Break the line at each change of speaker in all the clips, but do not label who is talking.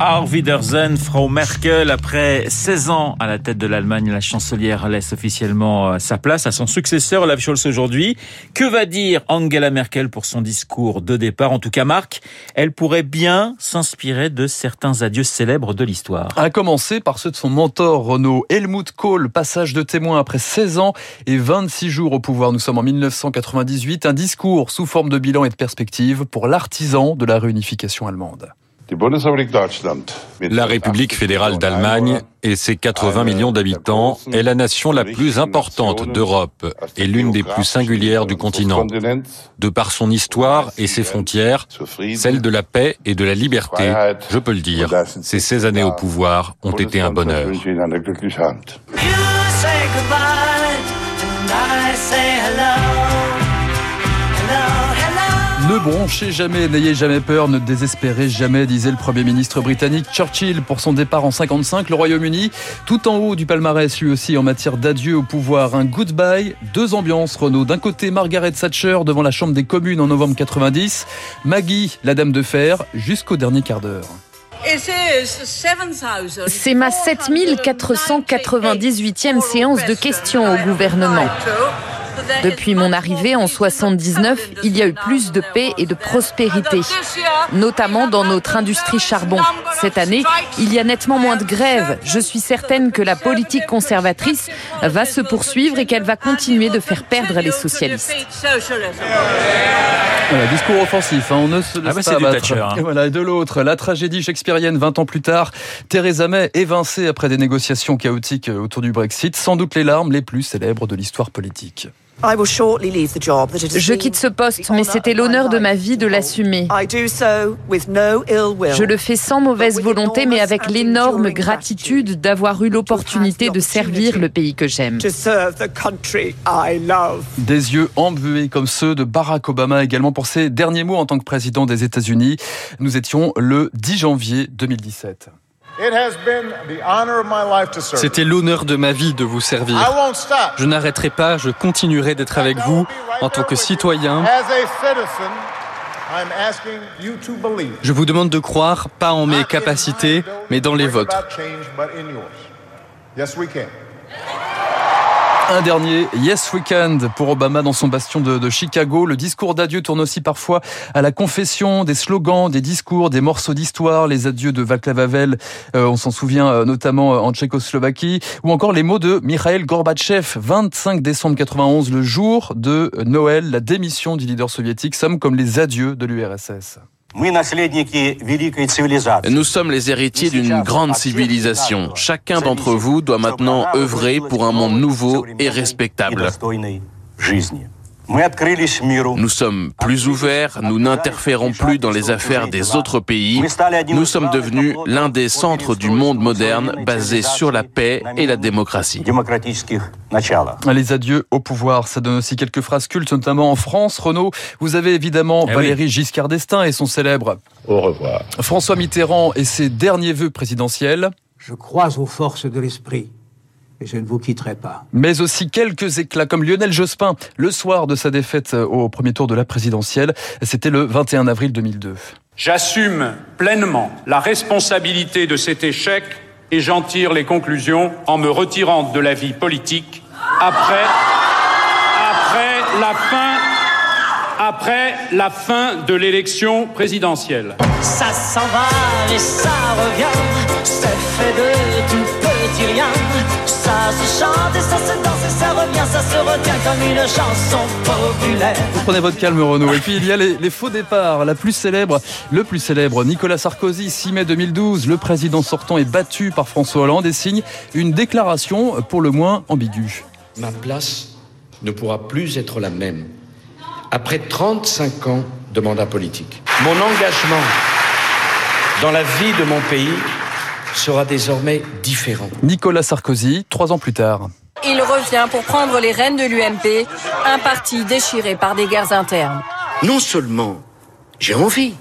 Auf Wiedersehen, Frau Merkel. Après 16 ans à la tête de l'Allemagne, la chancelière laisse officiellement euh, sa place à son successeur, Olaf Scholz, aujourd'hui. Que va dire Angela Merkel pour son discours de départ? En tout cas, Marc, elle pourrait bien s'inspirer de certains adieux célèbres de l'histoire.
À commencer par ceux de son mentor, Renault Helmut Kohl, passage de témoin après 16 ans et 26 jours au pouvoir. Nous sommes en 1998. Un discours sous forme de bilan et de perspective pour l'artisan de la réunification allemande.
La République fédérale d'Allemagne et ses 80 millions d'habitants est la nation la plus importante d'Europe et l'une des plus singulières du continent. De par son histoire et ses frontières, celle de la paix et de la liberté, je peux le dire, ces 16 années au pouvoir ont été un bonheur.
Ne bronchez jamais, n'ayez jamais peur, ne désespérez jamais, disait le Premier ministre britannique Churchill pour son départ en 55. Le Royaume-Uni, tout en haut du palmarès, lui aussi en matière d'adieu au pouvoir. Un goodbye, deux ambiances, Renault. D'un côté, Margaret Thatcher devant la Chambre des communes en novembre 90. Maggie, la dame de fer, jusqu'au dernier quart d'heure.
C'est ma 7498e séance de questions au gouvernement. Depuis mon arrivée en 79, il y a eu plus de paix et de prospérité, notamment dans notre industrie charbon. Cette année, il y a nettement moins de grèves. Je suis certaine que la politique conservatrice va se poursuivre et qu'elle va continuer de faire perdre les socialistes.
Voilà, discours offensif, hein, on ne se laisse
Ah bah,
pas abattre.
Thatcher, hein.
Et voilà, et de l'autre, la tragédie shakespearienne 20 ans plus tard, Theresa May évincée après des négociations chaotiques autour du Brexit, sans doute les larmes les plus célèbres de l'histoire politique.
Je quitte ce poste, mais c'était l'honneur de ma vie de l'assumer. Je le fais sans mauvaise volonté, mais avec l'énorme gratitude d'avoir eu l'opportunité de servir le pays que j'aime.
Des yeux embués comme ceux de Barack Obama également pour ses derniers mots en tant que président des États-Unis. Nous étions le 10 janvier 2017.
C'était l'honneur de ma vie de vous servir. Je n'arrêterai pas, je continuerai d'être avec vous en tant que citoyen. Je vous demande de croire, pas en mes capacités, mais dans les vôtres.
Un dernier Yes Weekend pour Obama dans son bastion de, Chicago. Le discours d'adieu tourne aussi parfois à la confession, des slogans, des discours, des morceaux d'histoire, les adieux de Václav Havel, euh, on s'en souvient euh, notamment en Tchécoslovaquie, ou encore les mots de Mikhail Gorbatchev, 25 décembre 91, le jour de Noël, la démission du leader soviétique, somme comme les adieux de l'URSS.
Nous sommes les héritiers d'une grande civilisation. Chacun d'entre vous doit maintenant œuvrer pour un monde nouveau et respectable. Nous sommes plus ouverts, nous n'interférons plus dans les affaires des autres pays. Nous sommes devenus l'un des centres du monde moderne basé sur la paix et la démocratie.
Les adieux au pouvoir, ça donne aussi quelques phrases cultes, notamment en France. Renaud, vous avez évidemment
Eh oui.
Valéry Giscard d'Estaing et son célèbre
Au revoir.
François Mitterrand et ses derniers vœux présidentiels,
Je crois aux forces de l'esprit et je ne vous quitterai pas.
mais aussi quelques éclats comme Lionel Jospin le soir de sa défaite au premier tour de la présidentielle. C'était le 21 avril 2002.
J'assume pleinement la responsabilité de cet échec et j'en tire les conclusions en me retirant de la vie politique après, après la fin, après la fin de l'élection présidentielle.
Ça s'en va et ça revient, c'est fait de tout petit rien. Ça se chante et ça se danse et ça revient, ça se retient comme une chanson populaire.
Vous prenez votre calme Renaud. Et puis il y a les, les faux départs. La plus célèbre, le plus célèbre, Nicolas Sarkozy, 6 mai 2012. Le président sortant est battu par François Hollande et signe une déclaration pour le moins ambiguë.
Ma place ne pourra plus être la même après 35 ans de mandat politique. Mon engagement dans la vie de mon pays sera désormais différent.
Nicolas Sarkozy, trois ans plus tard.
Il revient pour prendre les rênes de l'UMP, un parti déchiré par des guerres internes.
Non seulement j'ai envie,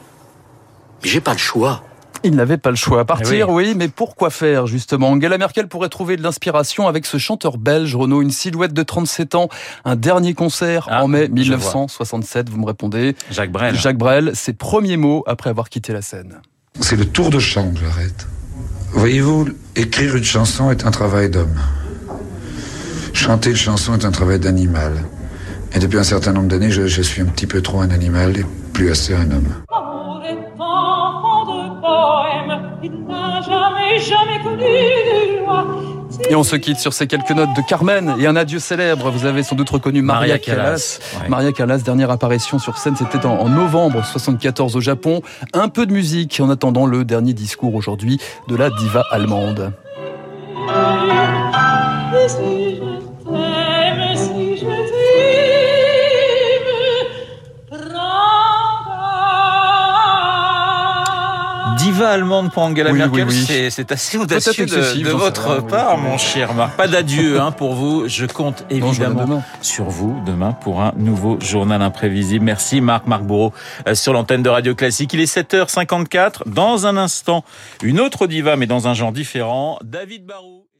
mais j'ai pas le choix.
Il n'avait pas le choix. Partir, oui. oui. mais pourquoi faire justement? Angela Merkel pourrait trouver de l'inspiration avec ce chanteur belge, Renaud, une silhouette de 37 ans, un dernier concert ah, en mai 1967. Vous me répondez?
Jacques Brel.
Jacques Brel, ses premiers mots après avoir quitté la scène.
C'est le tour de chant que j'arrête. Voyez-vous, écrire une chanson est un travail d'homme. Chanter une chanson est un travail d'animal. Et depuis un certain nombre d'années, je, suis un petit peu trop un animal et plus assez un homme.
Et on se quitte sur ces quelques notes de Carmen et un adieu célèbre. Vous avez sans doute reconnu Maria, Callas. Maria Callas, dernière apparition sur scène, c'était en, en novembre 74 au Japon. Un peu de musique en attendant le dernier discours aujourd'hui de la diva allemande.
Diva allemande pour Angela Merkel, c'est assez audacieux de, votre part, mon cher Marc. Pas d'adieu hein, pour vous. Je compte évidemment sur vous demain pour un nouveau journal imprévisible. Merci Marc, Marc Bourreau, euh, sur l'antenne de Radio Classique. Il est 7h54. Dans un instant, une autre diva, mais dans un genre différent, David Barou.